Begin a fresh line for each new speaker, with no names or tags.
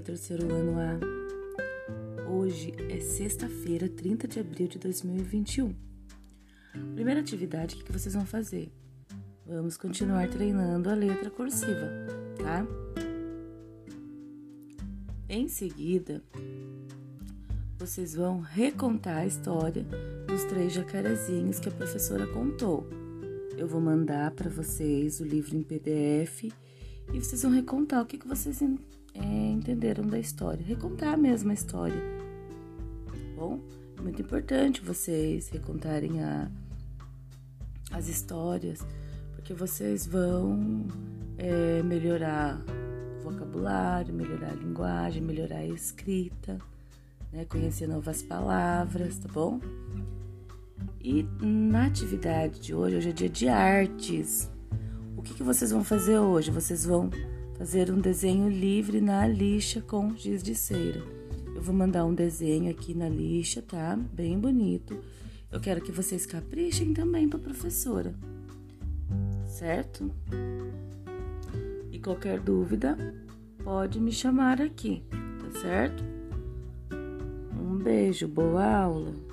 terceiro ano A. Hoje é sexta-feira, 30 de abril de 2021. Primeira atividade, que vocês vão fazer? Vamos continuar treinando a letra cursiva, tá? Em seguida, vocês vão recontar a história dos três jacarezinhos que a professora contou. Eu vou mandar para vocês o livro em PDF e vocês vão recontar o que, que vocês é, entenderam da história. Recontar a história. Bom, é muito importante vocês recontarem a, as histórias, porque vocês vão é, melhorar o vocabulário, melhorar a linguagem, melhorar a escrita, né? conhecer novas palavras, tá bom? E na atividade de hoje, hoje é dia de artes. O que, que vocês vão fazer hoje? Vocês vão fazer um desenho livre na lixa com giz de cera. Eu vou mandar um desenho aqui na lixa, tá? Bem bonito. Eu quero que vocês caprichem também para professora, certo? E qualquer dúvida, pode me chamar aqui, tá certo? Um beijo, boa aula!